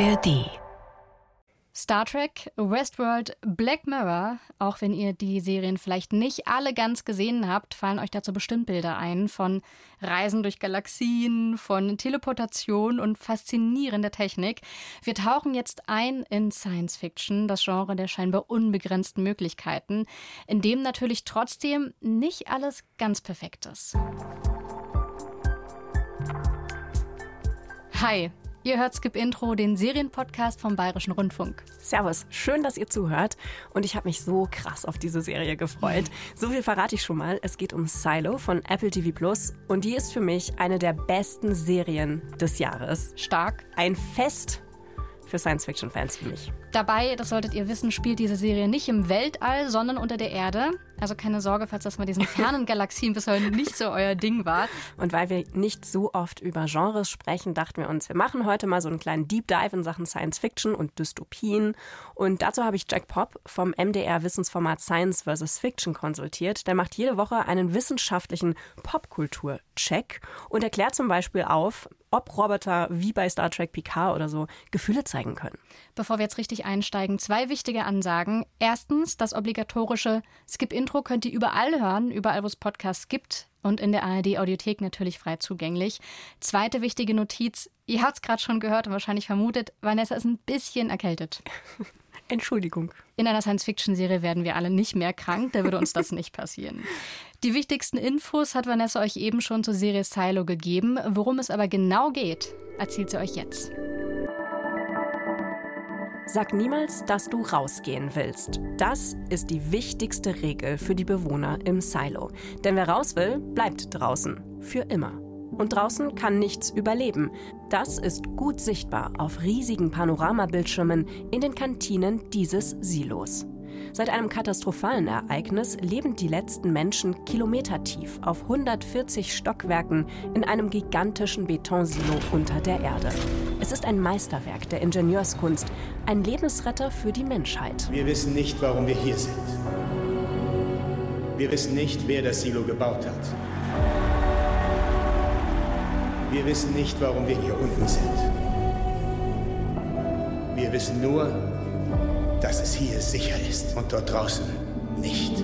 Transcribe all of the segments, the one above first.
ARD Star Trek, Westworld, Black Mirror, auch wenn ihr die Serien vielleicht nicht alle ganz gesehen habt, fallen euch dazu bestimmt Bilder ein von Reisen durch Galaxien, von Teleportation und faszinierender Technik. Wir tauchen jetzt ein in Science Fiction, das Genre der scheinbar unbegrenzten Möglichkeiten, in dem natürlich trotzdem nicht alles ganz perfekt ist. Hi, Ihr hört Skip Intro, den Serienpodcast vom Bayerischen Rundfunk. Servus, schön, dass ihr zuhört. Und ich habe mich so krass auf diese Serie gefreut. So viel verrate ich schon mal. Es geht um Silo von Apple TV Plus. Und die ist für mich eine der besten Serien des Jahres. Stark. Ein Fest für Science-Fiction-Fans wie mich. Dabei, das solltet ihr wissen, spielt diese Serie nicht im Weltall, sondern unter der Erde. Also keine Sorge, falls das mal diesen fernen Galaxien bis heute nicht so euer Ding war. Und weil wir nicht so oft über Genres sprechen, dachten wir uns, wir machen heute mal so einen kleinen Deep Dive in Sachen Science Fiction und Dystopien. Und dazu habe ich Jack Pop vom MDR Wissensformat Science vs. Fiction konsultiert. Der macht jede Woche einen wissenschaftlichen Popkultur-Check und erklärt zum Beispiel auf, ob Roboter wie bei Star Trek Picard oder so Gefühle zeigen können. Bevor wir jetzt richtig einsteigen, zwei wichtige Ansagen. Erstens, das obligatorische Skip-Intro könnt ihr überall hören, überall wo es Podcasts gibt und in der ARD-Audiothek natürlich frei zugänglich. Zweite wichtige Notiz, ihr habt es gerade schon gehört und wahrscheinlich vermutet, Vanessa ist ein bisschen erkältet. Entschuldigung. In einer Science-Fiction-Serie werden wir alle nicht mehr krank, da würde uns das nicht passieren. Die wichtigsten Infos hat Vanessa euch eben schon zur Serie Silo gegeben. Worum es aber genau geht, erzählt sie euch jetzt. Sag niemals, dass du rausgehen willst. Das ist die wichtigste Regel für die Bewohner im Silo. Denn wer raus will, bleibt draußen. Für immer. Und draußen kann nichts überleben. Das ist gut sichtbar auf riesigen Panoramabildschirmen in den Kantinen dieses Silos. Seit einem katastrophalen Ereignis leben die letzten Menschen kilometertief auf 140 Stockwerken in einem gigantischen Betonsilo unter der Erde. Es ist ein Meisterwerk der Ingenieurskunst, ein Lebensretter für die Menschheit. Wir wissen nicht, warum wir hier sind. Wir wissen nicht, wer das Silo gebaut hat. Wir wissen nicht, warum wir hier unten sind. Wir wissen nur, dass es hier sicher ist und dort draußen nicht.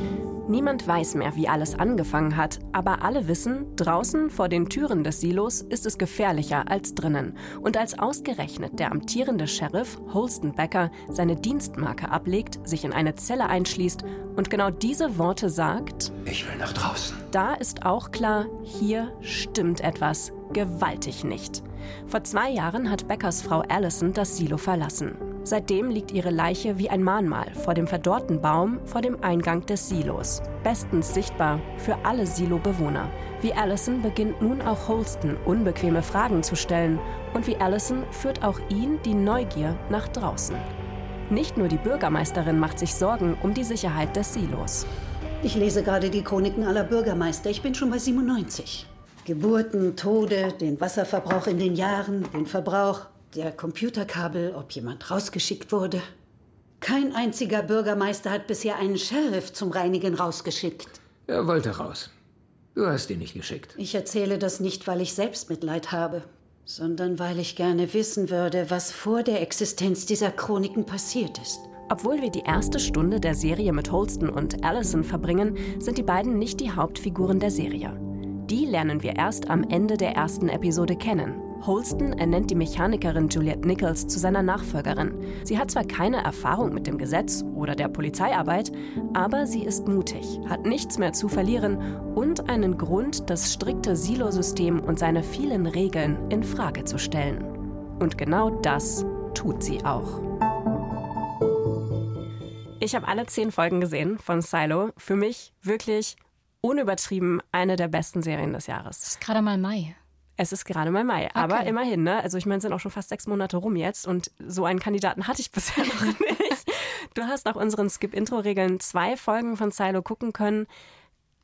Niemand weiß mehr, wie alles angefangen hat, aber alle wissen, draußen vor den Türen des Silos ist es gefährlicher als drinnen. Und als ausgerechnet der amtierende Sheriff Holston Becker seine Dienstmarke ablegt, sich in eine Zelle einschließt und genau diese Worte sagt, ich will nach draußen. Da ist auch klar, hier stimmt etwas gewaltig nicht. Vor zwei Jahren hat Beckers Frau Allison das Silo verlassen. Seitdem liegt ihre Leiche wie ein Mahnmal vor dem verdorrten Baum vor dem Eingang des Silos. Bestens sichtbar für alle Silo-Bewohner. Wie Allison beginnt nun auch Holston unbequeme Fragen zu stellen. Und wie Allison führt auch ihn die Neugier nach draußen. Nicht nur die Bürgermeisterin macht sich Sorgen um die Sicherheit des Silos. Ich lese gerade die Chroniken aller Bürgermeister. Ich bin schon bei 97. Geburten, Tode, den Wasserverbrauch in den Jahren, den Verbrauch der Computerkabel, ob jemand rausgeschickt wurde. Kein einziger Bürgermeister hat bisher einen Sheriff zum Reinigen rausgeschickt. Er wollte raus. Du hast ihn nicht geschickt. Ich erzähle das nicht, weil ich Selbstmitleid habe, sondern weil ich gerne wissen würde, was vor der Existenz dieser Chroniken passiert ist. Obwohl wir die erste Stunde der Serie mit Holston und Allison verbringen, sind die beiden nicht die Hauptfiguren der Serie. Die lernen wir erst am Ende der ersten Episode kennen Holston ernennt die Mechanikerin Juliette Nichols zu seiner Nachfolgerin. Sie hat zwar keine Erfahrung mit dem Gesetz oder der Polizeiarbeit, aber sie ist mutig, hat nichts mehr zu verlieren und einen Grund, das strikte Silosystem und seine vielen Regeln in Frage zu stellen. Und genau das tut sie auch. Ich habe alle zehn Folgen gesehen von Silo. Für mich wirklich unübertrieben eine der besten Serien des Jahres. Es ist gerade mal Mai. Es ist gerade mal Mai. Okay. Aber immerhin, ne? Also ich meine, es sind auch schon fast sechs Monate rum jetzt und so einen Kandidaten hatte ich bisher noch nicht. Du hast nach unseren Skip-Intro-Regeln zwei Folgen von Silo gucken können.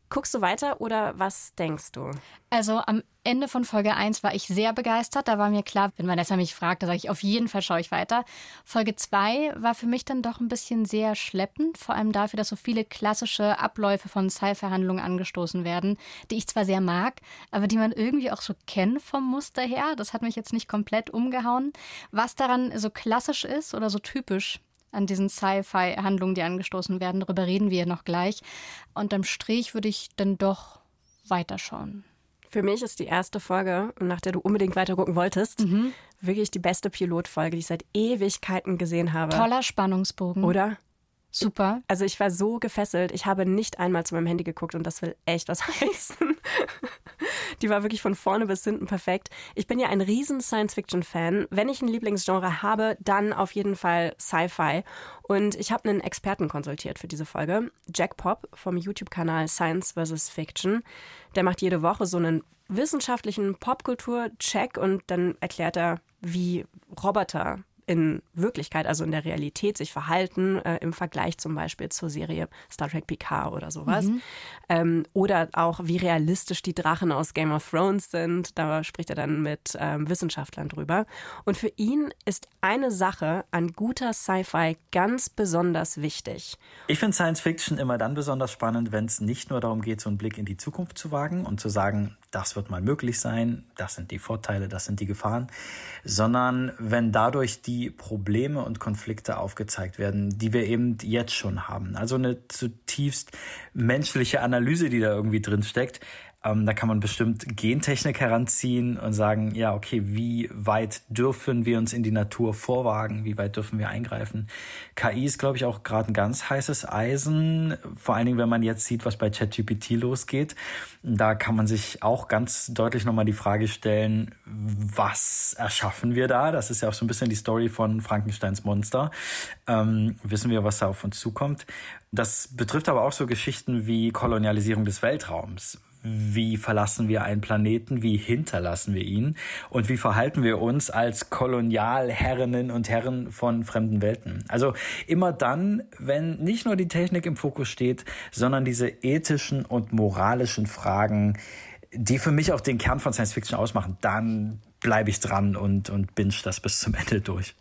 Guckst du weiter oder was denkst du? Also am Ende von Folge 1 war ich sehr begeistert. Da war mir klar, wenn Vanessa mich fragt, da sage ich, auf jeden Fall schaue ich weiter. Folge 2 war für mich dann doch ein bisschen sehr schleppend, vor allem dafür, dass so viele klassische Abläufe von Sci-Verhandlungen angestoßen werden, die ich zwar sehr mag, aber die man irgendwie auch so kennt vom Muster her. Das hat mich jetzt nicht komplett umgehauen. Was daran so klassisch ist oder so typisch, an diesen Sci-Fi-Handlungen, die angestoßen werden. Darüber reden wir noch gleich. Und am Strich würde ich dann doch weiterschauen. Für mich ist die erste Folge, nach der du unbedingt weitergucken wolltest, mhm. wirklich die beste Pilotfolge, die ich seit Ewigkeiten gesehen habe. Toller Spannungsbogen. Oder? Super. Also ich war so gefesselt. Ich habe nicht einmal zu meinem Handy geguckt und das will echt was heißen. Die war wirklich von vorne bis hinten perfekt. Ich bin ja ein riesen Science-Fiction-Fan. Wenn ich ein Lieblingsgenre habe, dann auf jeden Fall Sci-Fi. Und ich habe einen Experten konsultiert für diese Folge. Jack Pop vom YouTube-Kanal Science vs. Fiction. Der macht jede Woche so einen wissenschaftlichen Popkultur-Check und dann erklärt er, wie Roboter in Wirklichkeit, also in der Realität, sich verhalten, äh, im Vergleich zum Beispiel zur Serie Star Trek Picard oder sowas. Mhm. Ähm, oder auch, wie realistisch die Drachen aus Game of Thrones sind. Da spricht er dann mit ähm, Wissenschaftlern drüber. Und für ihn ist eine Sache an guter Sci-Fi ganz besonders wichtig. Ich finde Science Fiction immer dann besonders spannend, wenn es nicht nur darum geht, so einen Blick in die Zukunft zu wagen und zu sagen, das wird mal möglich sein, das sind die Vorteile, das sind die Gefahren, sondern wenn dadurch die Probleme und Konflikte aufgezeigt werden, die wir eben jetzt schon haben. Also eine zutiefst menschliche Analyse, die da irgendwie drin steckt, ähm, da kann man bestimmt Gentechnik heranziehen und sagen, ja, okay, wie weit dürfen wir uns in die Natur vorwagen? Wie weit dürfen wir eingreifen? KI ist, glaube ich, auch gerade ein ganz heißes Eisen. Vor allen Dingen, wenn man jetzt sieht, was bei ChatGPT losgeht. Da kann man sich auch ganz deutlich nochmal die Frage stellen, was erschaffen wir da? Das ist ja auch so ein bisschen die Story von Frankensteins Monster. Ähm, wissen wir, was da auf uns zukommt? Das betrifft aber auch so Geschichten wie Kolonialisierung des Weltraums wie verlassen wir einen Planeten, wie hinterlassen wir ihn und wie verhalten wir uns als Kolonialherrinnen und Herren von fremden Welten. Also immer dann, wenn nicht nur die Technik im Fokus steht, sondern diese ethischen und moralischen Fragen, die für mich auch den Kern von Science Fiction ausmachen, dann bleibe ich dran und, und binge das bis zum Ende durch.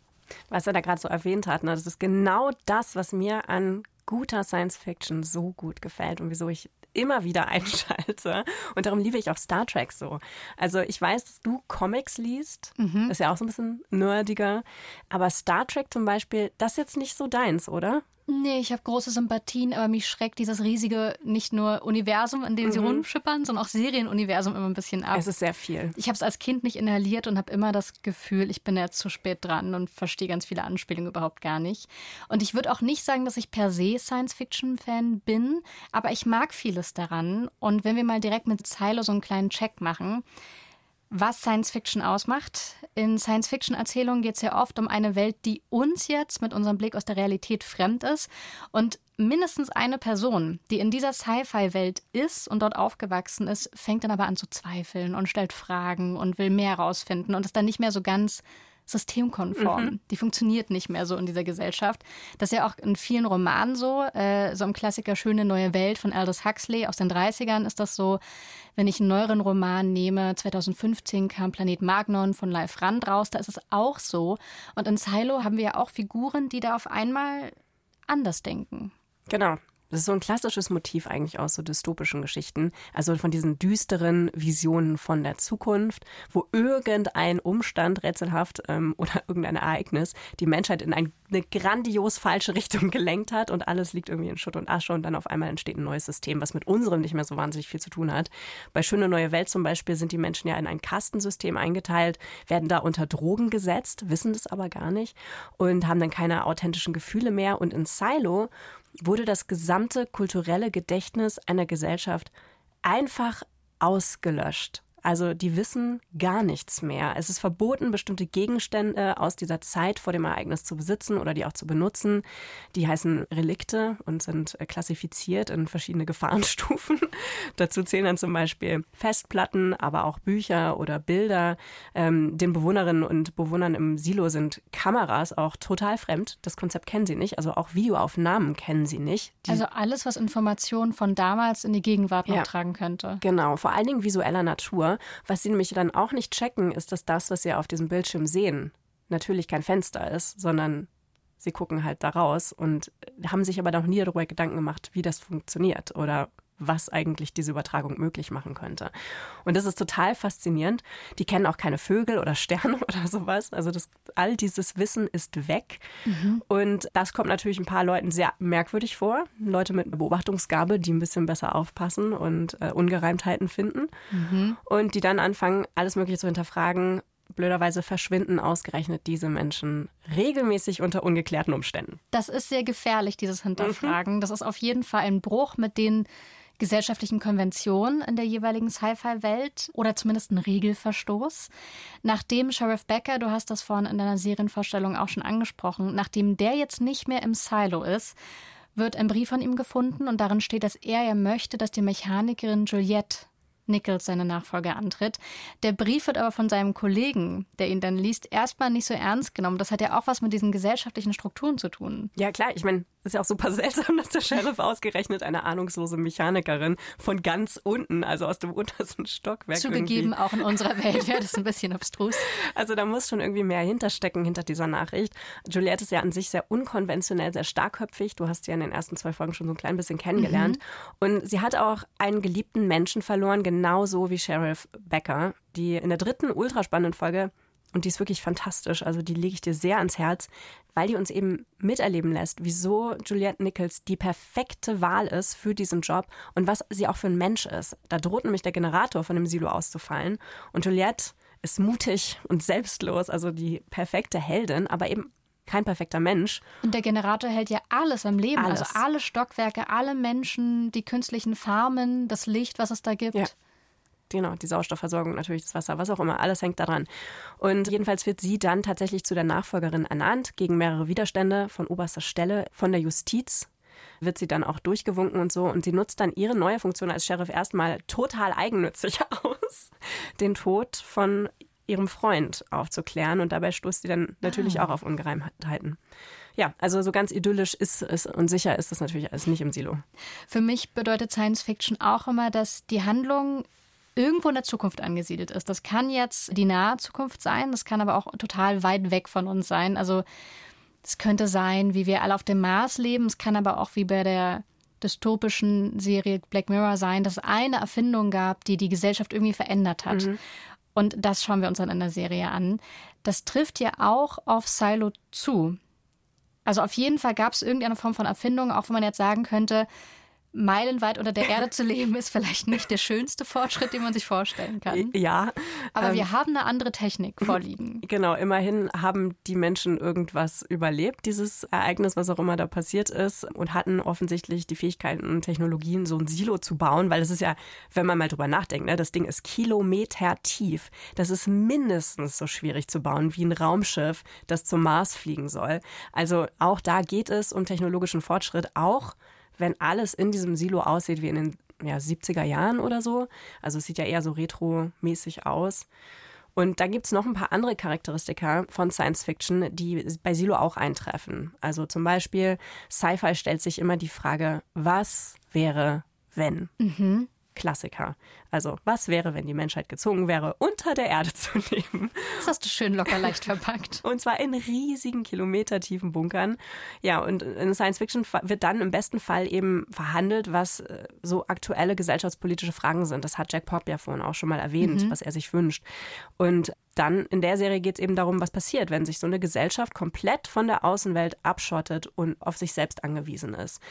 Was er da gerade so erwähnt hat, ne, das ist genau das, was mir an guter Science Fiction so gut gefällt und wieso ich immer wieder einschalte. Und darum liebe ich auch Star Trek so. Also ich weiß, dass du Comics liest. Mhm. Ist ja auch so ein bisschen nerdiger. Aber Star Trek zum Beispiel, das ist jetzt nicht so deins, oder? Nee, ich habe große Sympathien, aber mich schreckt dieses riesige, nicht nur Universum, in dem mhm. sie rumschippern, sondern auch Serienuniversum immer ein bisschen ab. Es ist sehr viel. Ich habe es als Kind nicht inhaliert und habe immer das Gefühl, ich bin jetzt zu spät dran und verstehe ganz viele Anspielungen überhaupt gar nicht. Und ich würde auch nicht sagen, dass ich per se Science-Fiction-Fan bin, aber ich mag vieles daran. Und wenn wir mal direkt mit Silo so einen kleinen Check machen, was Science Fiction ausmacht. In Science Fiction Erzählungen geht es ja oft um eine Welt, die uns jetzt mit unserem Blick aus der Realität fremd ist. Und mindestens eine Person, die in dieser Sci-Fi-Welt ist und dort aufgewachsen ist, fängt dann aber an zu zweifeln und stellt Fragen und will mehr herausfinden und ist dann nicht mehr so ganz systemkonform. Mhm. Die funktioniert nicht mehr so in dieser Gesellschaft. Das ist ja auch in vielen Romanen so. Äh, so im Klassiker Schöne neue Welt von Aldous Huxley aus den 30ern ist das so. Wenn ich einen neueren Roman nehme, 2015 kam Planet Magnon von Live Rand raus, da ist es auch so. Und in Silo haben wir ja auch Figuren, die da auf einmal anders denken. Genau. Das ist so ein klassisches Motiv eigentlich aus so dystopischen Geschichten. Also von diesen düsteren Visionen von der Zukunft, wo irgendein Umstand rätselhaft ähm, oder irgendein Ereignis die Menschheit in ein, eine grandios falsche Richtung gelenkt hat und alles liegt irgendwie in Schutt und Asche und dann auf einmal entsteht ein neues System, was mit unserem nicht mehr so wahnsinnig viel zu tun hat. Bei Schöne Neue Welt zum Beispiel sind die Menschen ja in ein Kastensystem eingeteilt, werden da unter Drogen gesetzt, wissen das aber gar nicht und haben dann keine authentischen Gefühle mehr. Und in Silo wurde das gesamte kulturelle Gedächtnis einer Gesellschaft einfach ausgelöscht. Also die wissen gar nichts mehr. Es ist verboten, bestimmte Gegenstände aus dieser Zeit vor dem Ereignis zu besitzen oder die auch zu benutzen. Die heißen Relikte und sind äh, klassifiziert in verschiedene Gefahrenstufen. Dazu zählen dann zum Beispiel Festplatten, aber auch Bücher oder Bilder. Ähm, den Bewohnerinnen und Bewohnern im Silo sind Kameras auch total fremd. Das Konzept kennen sie nicht. Also auch Videoaufnahmen kennen sie nicht. Die also alles, was Informationen von damals in die Gegenwart noch ja, tragen könnte. Genau, vor allen Dingen visueller Natur. Was sie nämlich dann auch nicht checken, ist, dass das, was sie auf diesem Bildschirm sehen, natürlich kein Fenster ist, sondern sie gucken halt da raus und haben sich aber noch nie darüber Gedanken gemacht, wie das funktioniert oder was eigentlich diese Übertragung möglich machen könnte. Und das ist total faszinierend. Die kennen auch keine Vögel oder Sterne oder sowas. Also das, all dieses Wissen ist weg. Mhm. Und das kommt natürlich ein paar Leuten sehr merkwürdig vor. Leute mit Beobachtungsgabe, die ein bisschen besser aufpassen und äh, Ungereimtheiten finden. Mhm. Und die dann anfangen, alles Mögliche zu hinterfragen. Blöderweise verschwinden ausgerechnet diese Menschen regelmäßig unter ungeklärten Umständen. Das ist sehr gefährlich, dieses Hinterfragen. Mhm. Das ist auf jeden Fall ein Bruch mit den gesellschaftlichen Konventionen in der jeweiligen Sci-Fi-Welt oder zumindest ein Regelverstoß. Nachdem Sheriff Becker, du hast das vorhin in deiner Serienvorstellung auch schon angesprochen, nachdem der jetzt nicht mehr im Silo ist, wird ein Brief von ihm gefunden und darin steht, dass er ja möchte, dass die Mechanikerin Juliette Nichols seine Nachfolge antritt. Der Brief wird aber von seinem Kollegen, der ihn dann liest, erstmal nicht so ernst genommen. Das hat ja auch was mit diesen gesellschaftlichen Strukturen zu tun. Ja, klar. Ich meine, ist ja auch super seltsam, dass der Sheriff ausgerechnet eine ahnungslose Mechanikerin von ganz unten, also aus dem untersten Stockwerk. Zugegeben, irgendwie. auch in unserer Welt wäre das ein bisschen abstrus. Also da muss schon irgendwie mehr hinterstecken hinter dieser Nachricht. Juliette ist ja an sich sehr unkonventionell, sehr starkköpfig. Du hast sie ja in den ersten zwei Folgen schon so ein klein bisschen kennengelernt. Mhm. Und sie hat auch einen geliebten Menschen verloren, genauso wie Sheriff Becker, die in der dritten ultraspannenden Folge und die ist wirklich fantastisch. Also die lege ich dir sehr ans Herz, weil die uns eben miterleben lässt, wieso Juliette Nichols die perfekte Wahl ist für diesen Job und was sie auch für ein Mensch ist. Da droht nämlich der Generator von dem Silo auszufallen. Und Juliette ist mutig und selbstlos, also die perfekte Heldin, aber eben kein perfekter Mensch. Und der Generator hält ja alles am Leben, alles. also alle Stockwerke, alle Menschen, die künstlichen Farmen, das Licht, was es da gibt. Ja genau, die Sauerstoffversorgung, natürlich das Wasser, was auch immer, alles hängt daran. Und jedenfalls wird sie dann tatsächlich zu der Nachfolgerin ernannt, gegen mehrere Widerstände von oberster Stelle, von der Justiz wird sie dann auch durchgewunken und so. Und sie nutzt dann ihre neue Funktion als Sheriff erstmal total eigennützig aus, den Tod von ihrem Freund aufzuklären. Und dabei stoßt sie dann natürlich ah. auch auf Ungereimtheiten. Ja, also so ganz idyllisch ist es und sicher ist das natürlich alles nicht im Silo. Für mich bedeutet Science Fiction auch immer, dass die Handlung irgendwo in der Zukunft angesiedelt ist. Das kann jetzt die nahe Zukunft sein, das kann aber auch total weit weg von uns sein. Also es könnte sein, wie wir alle auf dem Mars leben, es kann aber auch wie bei der dystopischen Serie Black Mirror sein, dass es eine Erfindung gab, die die Gesellschaft irgendwie verändert hat. Mhm. Und das schauen wir uns dann in der Serie an. Das trifft ja auch auf Silo zu. Also auf jeden Fall gab es irgendeine Form von Erfindung, auch wenn man jetzt sagen könnte, meilenweit unter der Erde zu leben, ist vielleicht nicht der schönste Fortschritt, den man sich vorstellen kann. Ja. Aber ähm, wir haben eine andere Technik vorliegen. Genau, immerhin haben die Menschen irgendwas überlebt, dieses Ereignis, was auch immer da passiert ist, und hatten offensichtlich die Fähigkeiten und Technologien, so ein Silo zu bauen, weil es ist ja, wenn man mal drüber nachdenkt, ne, das Ding ist Kilometer tief. Das ist mindestens so schwierig zu bauen wie ein Raumschiff, das zum Mars fliegen soll. Also auch da geht es um technologischen Fortschritt, auch wenn alles in diesem Silo aussieht wie in den ja, 70er Jahren oder so. Also es sieht ja eher so retro-mäßig aus. Und da gibt es noch ein paar andere Charakteristika von Science Fiction, die bei Silo auch eintreffen. Also zum Beispiel, Sci-Fi stellt sich immer die Frage, was wäre, wenn? Mhm. Klassiker. Also, was wäre, wenn die Menschheit gezwungen wäre, unter der Erde zu leben? Das hast du schön locker leicht verpackt. und zwar in riesigen, kilometertiefen Bunkern. Ja, und in Science Fiction wird dann im besten Fall eben verhandelt, was äh, so aktuelle gesellschaftspolitische Fragen sind. Das hat Jack Pop ja vorhin auch schon mal erwähnt, mhm. was er sich wünscht. Und dann in der Serie geht es eben darum, was passiert, wenn sich so eine Gesellschaft komplett von der Außenwelt abschottet und auf sich selbst angewiesen ist.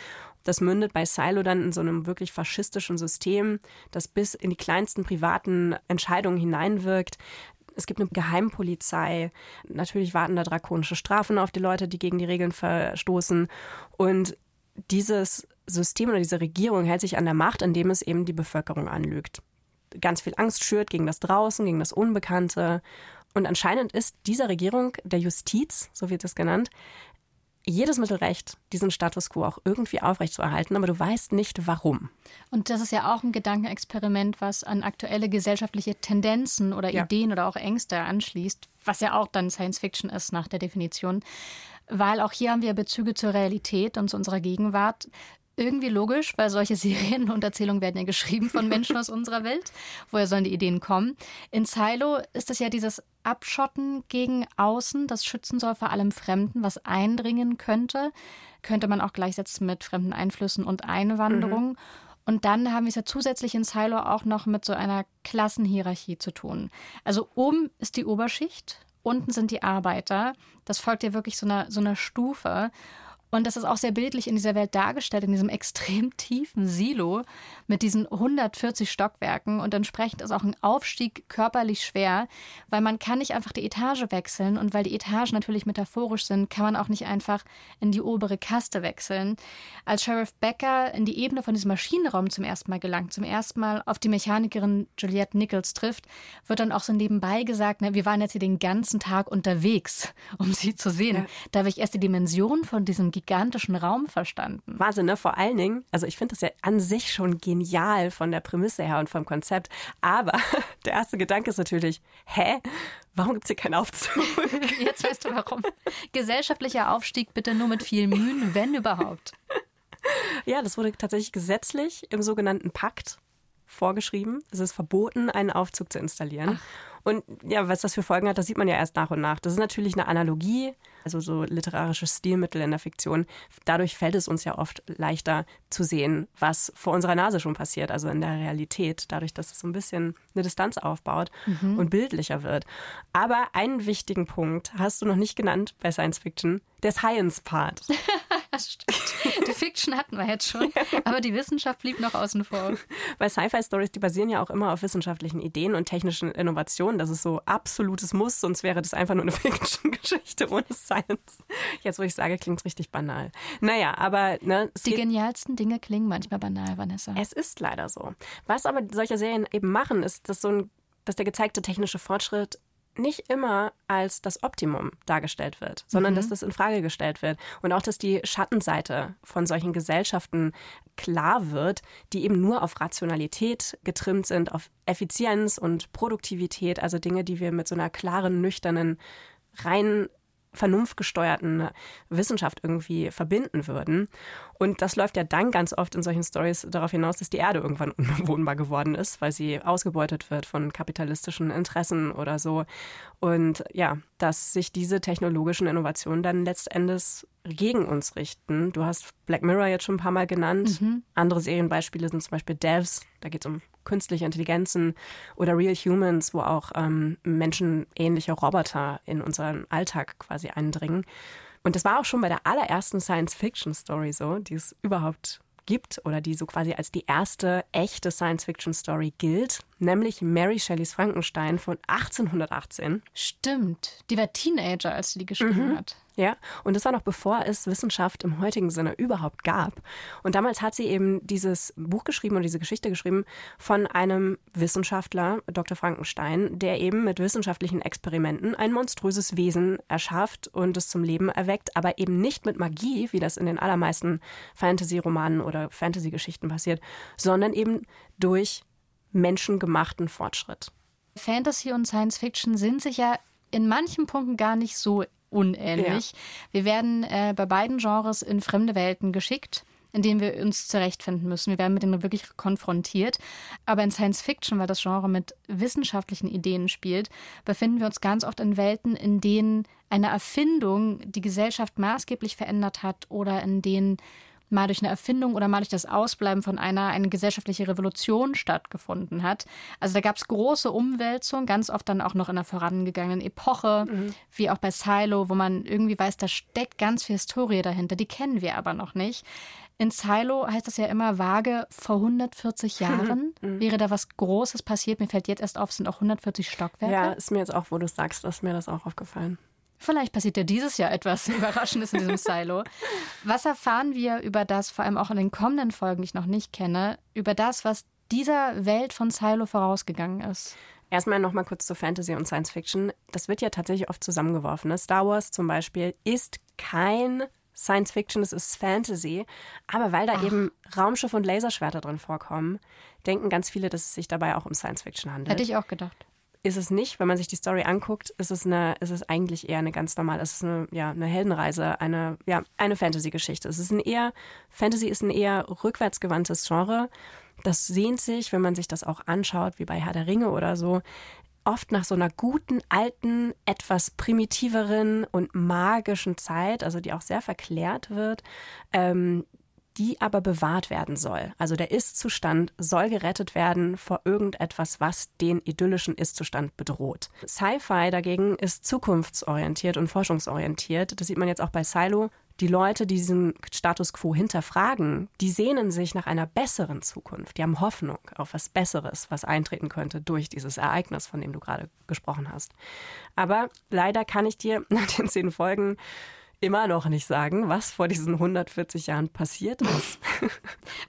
Das mündet bei Silo dann in so einem wirklich faschistischen System, das bis in die kleinsten privaten Entscheidungen hineinwirkt. Es gibt eine Geheimpolizei. Natürlich warten da drakonische Strafen auf die Leute, die gegen die Regeln verstoßen. Und dieses System oder diese Regierung hält sich an der Macht, indem es eben die Bevölkerung anlügt ganz viel Angst schürt gegen das Draußen, gegen das Unbekannte. Und anscheinend ist dieser Regierung der Justiz, so wird es genannt, jedes Mittel recht, diesen Status quo auch irgendwie aufrechtzuerhalten, aber du weißt nicht warum. Und das ist ja auch ein Gedankenexperiment, was an aktuelle gesellschaftliche Tendenzen oder ja. Ideen oder auch Ängste anschließt, was ja auch dann Science Fiction ist nach der Definition. Weil auch hier haben wir Bezüge zur Realität und zu unserer Gegenwart irgendwie logisch, weil solche Serien und Erzählungen werden ja geschrieben von Menschen aus unserer Welt. Woher sollen die Ideen kommen? In Silo ist es ja dieses Abschotten gegen Außen, das schützen soll vor allem Fremden, was eindringen könnte. Könnte man auch gleichsetzen mit fremden Einflüssen und Einwanderung. Mhm. Und dann haben wir es ja zusätzlich in Silo auch noch mit so einer Klassenhierarchie zu tun. Also oben ist die Oberschicht, unten sind die Arbeiter. Das folgt ja wirklich so einer, so einer Stufe. Und das ist auch sehr bildlich in dieser Welt dargestellt, in diesem extrem tiefen Silo mit diesen 140 Stockwerken. Und entsprechend ist auch ein Aufstieg körperlich schwer, weil man kann nicht einfach die Etage wechseln. Und weil die Etagen natürlich metaphorisch sind, kann man auch nicht einfach in die obere Kaste wechseln. Als Sheriff Becker in die Ebene von diesem Maschinenraum zum ersten Mal gelangt, zum ersten Mal auf die Mechanikerin Juliette Nichols trifft, wird dann auch so nebenbei gesagt, ne, wir waren jetzt hier den ganzen Tag unterwegs, um sie zu sehen. Ja. Da habe ich erst die Dimension von diesem gigantischen Raum verstanden. Wahnsinn, ne? Vor allen Dingen, also ich finde das ja an sich schon genial von der Prämisse her und vom Konzept. Aber der erste Gedanke ist natürlich, hä? Warum gibt es hier keinen Aufzug? Jetzt weißt du warum. Gesellschaftlicher Aufstieg bitte nur mit viel Mühen, wenn überhaupt. Ja, das wurde tatsächlich gesetzlich im sogenannten Pakt vorgeschrieben. Es ist verboten, einen Aufzug zu installieren. Ach. Und ja, was das für Folgen hat, das sieht man ja erst nach und nach. Das ist natürlich eine Analogie, also so literarische Stilmittel in der Fiktion. Dadurch fällt es uns ja oft leichter zu sehen, was vor unserer Nase schon passiert, also in der Realität, dadurch, dass es so ein bisschen eine Distanz aufbaut mhm. und bildlicher wird. Aber einen wichtigen Punkt hast du noch nicht genannt bei Science Fiction, der Science-Part. Das stimmt. Die Fiction hatten wir jetzt schon, aber die Wissenschaft blieb noch außen vor. Weil Sci-Fi-Stories, die basieren ja auch immer auf wissenschaftlichen Ideen und technischen Innovationen. Das ist so absolutes Muss, sonst wäre das einfach nur eine Fiction-Geschichte ohne Science. Jetzt, wo ich sage, klingt es richtig banal. Naja, aber... Ne, die genialsten Dinge klingen manchmal banal, Vanessa. Es ist leider so. Was aber solche Serien eben machen, ist, dass so ein dass der gezeigte technische Fortschritt nicht immer als das Optimum dargestellt wird, sondern mhm. dass das in Frage gestellt wird und auch, dass die Schattenseite von solchen Gesellschaften klar wird, die eben nur auf Rationalität getrimmt sind, auf Effizienz und Produktivität, also Dinge, die wir mit so einer klaren, nüchternen, rein vernunftgesteuerten Wissenschaft irgendwie verbinden würden. Und das läuft ja dann ganz oft in solchen Stories darauf hinaus, dass die Erde irgendwann unbewohnbar geworden ist, weil sie ausgebeutet wird von kapitalistischen Interessen oder so. Und ja, dass sich diese technologischen Innovationen dann letztendlich gegen uns richten. Du hast Black Mirror jetzt schon ein paar Mal genannt. Mhm. Andere Serienbeispiele sind zum Beispiel Devs, da geht es um künstliche Intelligenzen oder Real Humans, wo auch ähm, menschenähnliche Roboter in unseren Alltag quasi eindringen. Und das war auch schon bei der allerersten Science-Fiction-Story so, die es überhaupt gibt oder die so quasi als die erste echte Science-Fiction-Story gilt, nämlich Mary Shelleys Frankenstein von 1818. Stimmt, die war Teenager, als sie die geschrieben mhm. hat. Ja, und das war noch bevor es Wissenschaft im heutigen Sinne überhaupt gab. Und damals hat sie eben dieses Buch geschrieben und diese Geschichte geschrieben von einem Wissenschaftler, Dr. Frankenstein, der eben mit wissenschaftlichen Experimenten ein monströses Wesen erschafft und es zum Leben erweckt, aber eben nicht mit Magie, wie das in den allermeisten Fantasy-Romanen oder Fantasy-Geschichten passiert, sondern eben durch menschengemachten Fortschritt. Fantasy und Science Fiction sind sich ja in manchen Punkten gar nicht so unähnlich. Ja. Wir werden äh, bei beiden Genres in fremde Welten geschickt in denen wir uns zurechtfinden müssen. Wir werden mit denen wirklich konfrontiert. Aber in Science Fiction, weil das Genre mit wissenschaftlichen Ideen spielt, befinden wir uns ganz oft in Welten, in denen eine Erfindung die Gesellschaft maßgeblich verändert hat oder in denen mal durch eine Erfindung oder mal durch das Ausbleiben von einer eine gesellschaftliche Revolution stattgefunden hat. Also da gab es große Umwälzungen, ganz oft dann auch noch in einer vorangegangenen Epoche, mhm. wie auch bei Silo, wo man irgendwie weiß, da steckt ganz viel Historie dahinter, die kennen wir aber noch nicht. In Silo heißt das ja immer vage, vor 140 Jahren mhm. wäre da was Großes passiert. Mir fällt jetzt erst auf, es sind auch 140 Stockwerke. Ja, ist mir jetzt auch, wo du sagst, ist mir das auch aufgefallen. Vielleicht passiert ja dieses Jahr etwas Überraschendes in diesem Silo. Was erfahren wir über das, vor allem auch in den kommenden Folgen, die ich noch nicht kenne, über das, was dieser Welt von Silo vorausgegangen ist. Erstmal noch mal kurz zu Fantasy und Science Fiction. Das wird ja tatsächlich oft zusammengeworfen. Ne? Star Wars zum Beispiel ist kein Science Fiction, es ist Fantasy. Aber weil da Ach. eben Raumschiffe und Laserschwerter drin vorkommen, denken ganz viele, dass es sich dabei auch um Science Fiction handelt. Hätte ich auch gedacht ist es nicht. Wenn man sich die Story anguckt, ist es eine, ist es eigentlich eher eine ganz normale, es ist eine, ja, eine Heldenreise, eine, ja, eine Fantasy-Geschichte. Es ist ein eher, Fantasy ist ein eher rückwärtsgewandtes Genre. Das sehnt sich, wenn man sich das auch anschaut, wie bei Herr der Ringe oder so, oft nach so einer guten, alten, etwas primitiveren und magischen Zeit, also die auch sehr verklärt wird. Ähm, die aber bewahrt werden soll. Also der Ist-Zustand soll gerettet werden vor irgendetwas, was den idyllischen Ist-Zustand bedroht. Sci-Fi dagegen ist zukunftsorientiert und forschungsorientiert. Das sieht man jetzt auch bei Silo. Die Leute, die diesen Status quo hinterfragen, die sehnen sich nach einer besseren Zukunft. Die haben Hoffnung auf was Besseres, was eintreten könnte durch dieses Ereignis, von dem du gerade gesprochen hast. Aber leider kann ich dir nach den zehn Folgen immer noch nicht sagen, was vor diesen 140 Jahren passiert ist.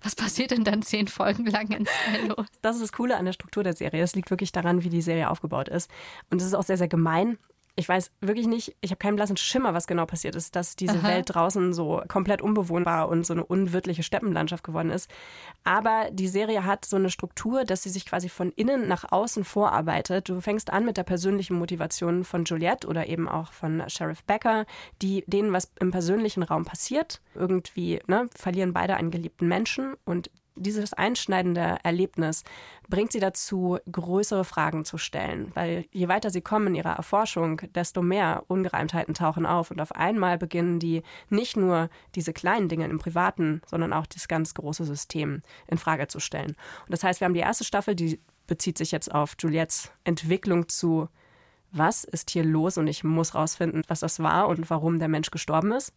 Was passiert denn dann zehn Folgen lang in Silo? Das ist das Coole an der Struktur der Serie. Es liegt wirklich daran, wie die Serie aufgebaut ist. Und es ist auch sehr, sehr gemein ich weiß wirklich nicht, ich habe keinen blassen Schimmer, was genau passiert ist, dass diese Aha. Welt draußen so komplett unbewohnbar und so eine unwirtliche Steppenlandschaft geworden ist. Aber die Serie hat so eine Struktur, dass sie sich quasi von innen nach außen vorarbeitet. Du fängst an mit der persönlichen Motivation von Juliette oder eben auch von Sheriff Becker, die denen was im persönlichen Raum passiert. Irgendwie ne, verlieren beide einen geliebten Menschen und dieses einschneidende Erlebnis bringt sie dazu, größere Fragen zu stellen. Weil je weiter sie kommen in ihrer Erforschung, desto mehr Ungereimtheiten tauchen auf. Und auf einmal beginnen die nicht nur diese kleinen Dinge im Privaten, sondern auch das ganz große System in Frage zu stellen. Und das heißt, wir haben die erste Staffel, die bezieht sich jetzt auf Juliettes Entwicklung zu was ist hier los und ich muss rausfinden, was das war und warum der Mensch gestorben ist,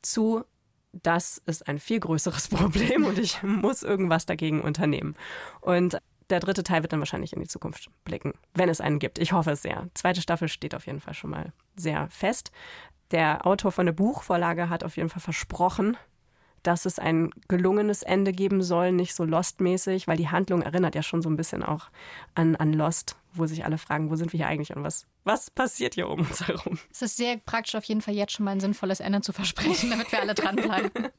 zu das ist ein viel größeres Problem und ich muss irgendwas dagegen unternehmen. Und der dritte Teil wird dann wahrscheinlich in die Zukunft blicken, wenn es einen gibt. Ich hoffe es sehr. Zweite Staffel steht auf jeden Fall schon mal sehr fest. Der Autor von der Buchvorlage hat auf jeden Fall versprochen, dass es ein gelungenes Ende geben soll, nicht so Lost-mäßig, weil die Handlung erinnert ja schon so ein bisschen auch an, an Lost, wo sich alle fragen, wo sind wir hier eigentlich und was, was passiert hier um uns herum. Es ist sehr praktisch, auf jeden Fall jetzt schon mal ein sinnvolles Ende zu versprechen, damit wir alle dranbleiben.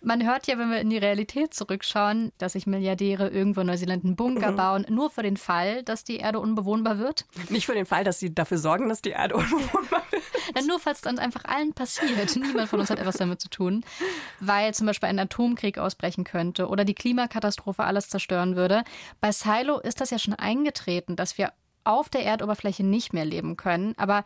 Man hört ja, wenn wir in die Realität zurückschauen, dass sich Milliardäre irgendwo in Neuseeland einen Bunker mhm. bauen, nur für den Fall, dass die Erde unbewohnbar wird. Nicht für den Fall, dass sie dafür sorgen, dass die Erde unbewohnbar wird. Ja, nur falls dann einfach allen passiert. Niemand von uns hat etwas damit zu tun, weil zum Beispiel ein Atomkrieg ausbrechen könnte oder die Klimakatastrophe alles zerstören würde. Bei Silo ist das ja schon eingetreten, dass wir auf der Erdoberfläche nicht mehr leben können. Aber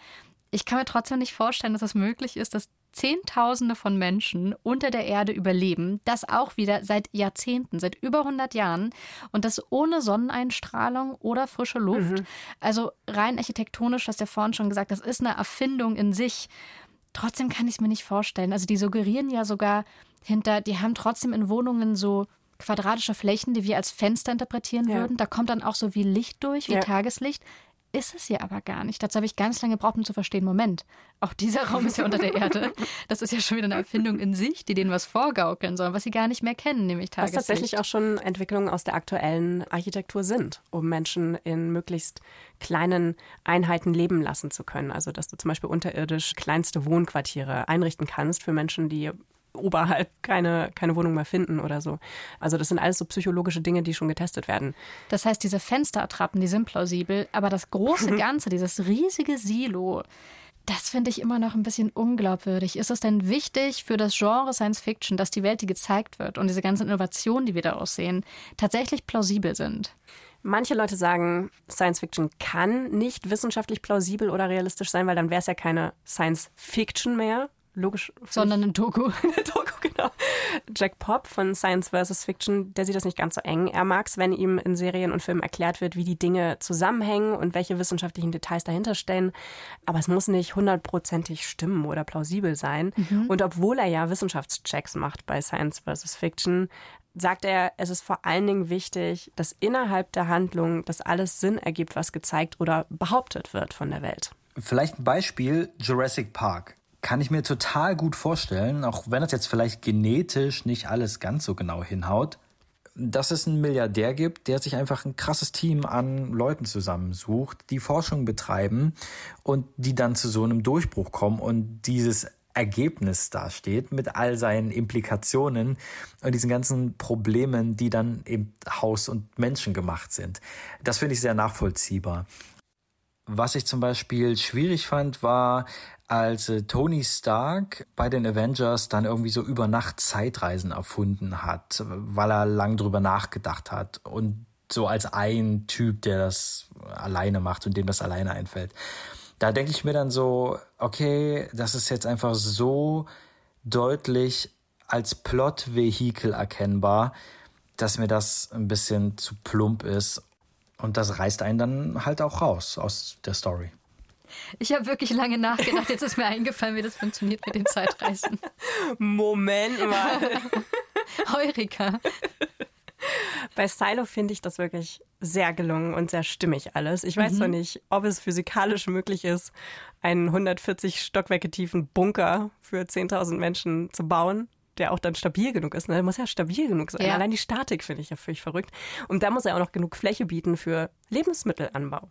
ich kann mir trotzdem nicht vorstellen, dass es das möglich ist, dass Zehntausende von Menschen unter der Erde überleben, das auch wieder seit Jahrzehnten, seit über 100 Jahren und das ohne Sonneneinstrahlung oder frische Luft. Mhm. Also rein architektonisch, hast du ja vorhin schon gesagt, das ist eine Erfindung in sich. Trotzdem kann ich es mir nicht vorstellen. Also die suggerieren ja sogar hinter, die haben trotzdem in Wohnungen so quadratische Flächen, die wir als Fenster interpretieren ja. würden. Da kommt dann auch so wie Licht durch, wie ja. Tageslicht ist es ja aber gar nicht. Dazu habe ich ganz lange gebraucht, um zu verstehen, Moment, auch dieser Raum ist ja unter der Erde. Das ist ja schon wieder eine Erfindung in sich, die denen was vorgaukeln soll, was sie gar nicht mehr kennen, nämlich Tageslicht. Was tatsächlich auch schon Entwicklungen aus der aktuellen Architektur sind, um Menschen in möglichst kleinen Einheiten leben lassen zu können. Also dass du zum Beispiel unterirdisch kleinste Wohnquartiere einrichten kannst für Menschen, die oberhalb keine, keine Wohnung mehr finden oder so. Also das sind alles so psychologische Dinge, die schon getestet werden. Das heißt, diese Fensterattrappen, die sind plausibel, aber das große Ganze, dieses riesige Silo, das finde ich immer noch ein bisschen unglaubwürdig. Ist es denn wichtig für das Genre Science Fiction, dass die Welt, die gezeigt wird und diese ganzen Innovationen, die wir daraus sehen, tatsächlich plausibel sind? Manche Leute sagen, Science Fiction kann nicht wissenschaftlich plausibel oder realistisch sein, weil dann wäre es ja keine Science Fiction mehr, logisch. Sondern ein Doku. eine Doku, genau. Jack Pop von Science vs. Fiction, der sieht das nicht ganz so eng. Er mag es, wenn ihm in Serien und Filmen erklärt wird, wie die Dinge zusammenhängen und welche wissenschaftlichen Details dahinter stehen. Aber es muss nicht hundertprozentig stimmen oder plausibel sein. Mhm. Und obwohl er ja Wissenschaftschecks macht bei Science vs. Fiction, sagt er, es ist vor allen Dingen wichtig, dass innerhalb der Handlung das alles Sinn ergibt, was gezeigt oder behauptet wird von der Welt. Vielleicht ein Beispiel Jurassic Park kann ich mir total gut vorstellen, auch wenn das jetzt vielleicht genetisch nicht alles ganz so genau hinhaut. dass es einen Milliardär gibt, der sich einfach ein krasses Team an Leuten zusammensucht, die Forschung betreiben und die dann zu so einem Durchbruch kommen und dieses Ergebnis dasteht mit all seinen Implikationen und diesen ganzen Problemen, die dann eben Haus- und Menschen gemacht sind. Das finde ich sehr nachvollziehbar. Was ich zum Beispiel schwierig fand, war, als äh, Tony Stark bei den Avengers dann irgendwie so über Nacht Zeitreisen erfunden hat, weil er lang drüber nachgedacht hat und so als ein Typ, der das alleine macht und dem das alleine einfällt da denke ich mir dann so, okay, das ist jetzt einfach so deutlich als Plot-Vehikel erkennbar, dass mir das ein bisschen zu plump ist. Und das reißt einen dann halt auch raus aus der Story. Ich habe wirklich lange nachgedacht. Jetzt ist mir eingefallen, wie das funktioniert mit den Zeitreisen. Moment mal. Heurika. Bei Silo finde ich das wirklich sehr gelungen und sehr stimmig alles. Ich weiß mhm. zwar nicht, ob es physikalisch möglich ist, einen 140 Stockwerke tiefen Bunker für 10.000 Menschen zu bauen der auch dann stabil genug ist. Ne? Der muss ja stabil genug sein. Ja. Allein die Statik finde ich ja völlig verrückt. Und da muss er auch noch genug Fläche bieten für Lebensmittelanbau.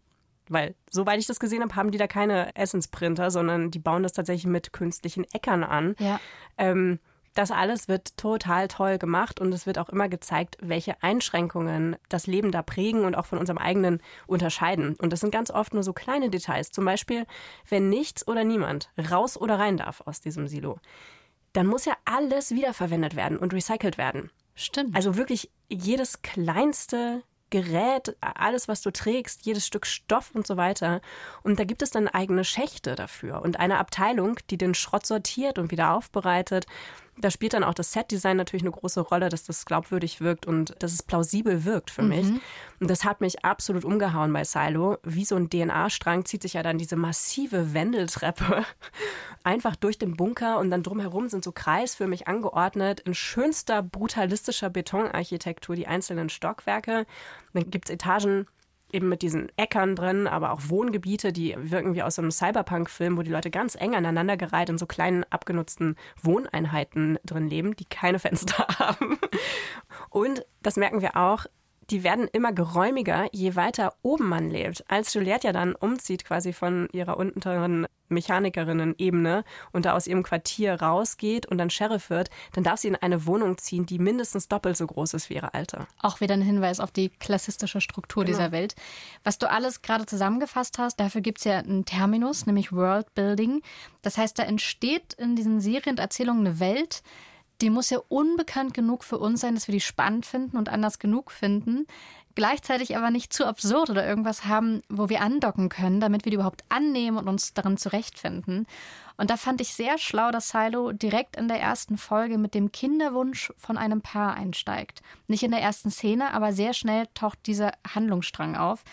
Weil, soweit ich das gesehen habe, haben die da keine Essensprinter, sondern die bauen das tatsächlich mit künstlichen Äckern an. Ja. Ähm, das alles wird total toll gemacht und es wird auch immer gezeigt, welche Einschränkungen das Leben da prägen und auch von unserem eigenen unterscheiden. Und das sind ganz oft nur so kleine Details. Zum Beispiel, wenn nichts oder niemand raus oder rein darf aus diesem Silo, dann muss ja alles wiederverwendet werden und recycelt werden. Stimmt. Also wirklich jedes kleinste Gerät, alles, was du trägst, jedes Stück Stoff und so weiter. Und da gibt es dann eigene Schächte dafür und eine Abteilung, die den Schrott sortiert und wieder aufbereitet da spielt dann auch das Setdesign natürlich eine große Rolle, dass das glaubwürdig wirkt und dass es plausibel wirkt für mich. Mhm. Und das hat mich absolut umgehauen bei Silo. Wie so ein DNA-Strang zieht sich ja dann diese massive Wendeltreppe einfach durch den Bunker und dann drumherum sind so kreisförmig angeordnet in schönster brutalistischer Betonarchitektur die einzelnen Stockwerke. Dann gibt es Etagen eben mit diesen Äckern drin, aber auch Wohngebiete, die wirken wie aus einem Cyberpunk-Film, wo die Leute ganz eng aneinandergereiht in so kleinen abgenutzten Wohneinheiten drin leben, die keine Fenster haben. Und das merken wir auch, die werden immer geräumiger, je weiter oben man lebt. Als Juliette ja dann umzieht quasi von ihrer unteren Mechanikerinnen-Ebene und da aus ihrem Quartier rausgeht und dann Sheriff wird, dann darf sie in eine Wohnung ziehen, die mindestens doppelt so groß ist wie ihre alte. Auch wieder ein Hinweis auf die klassistische Struktur genau. dieser Welt. Was du alles gerade zusammengefasst hast, dafür gibt es ja einen Terminus, nämlich World Building. Das heißt, da entsteht in diesen Serien und Erzählungen eine Welt, die muss ja unbekannt genug für uns sein, dass wir die spannend finden und anders genug finden. Gleichzeitig aber nicht zu absurd oder irgendwas haben, wo wir andocken können, damit wir die überhaupt annehmen und uns darin zurechtfinden. Und da fand ich sehr schlau, dass Silo direkt in der ersten Folge mit dem Kinderwunsch von einem Paar einsteigt. Nicht in der ersten Szene, aber sehr schnell taucht dieser Handlungsstrang auf.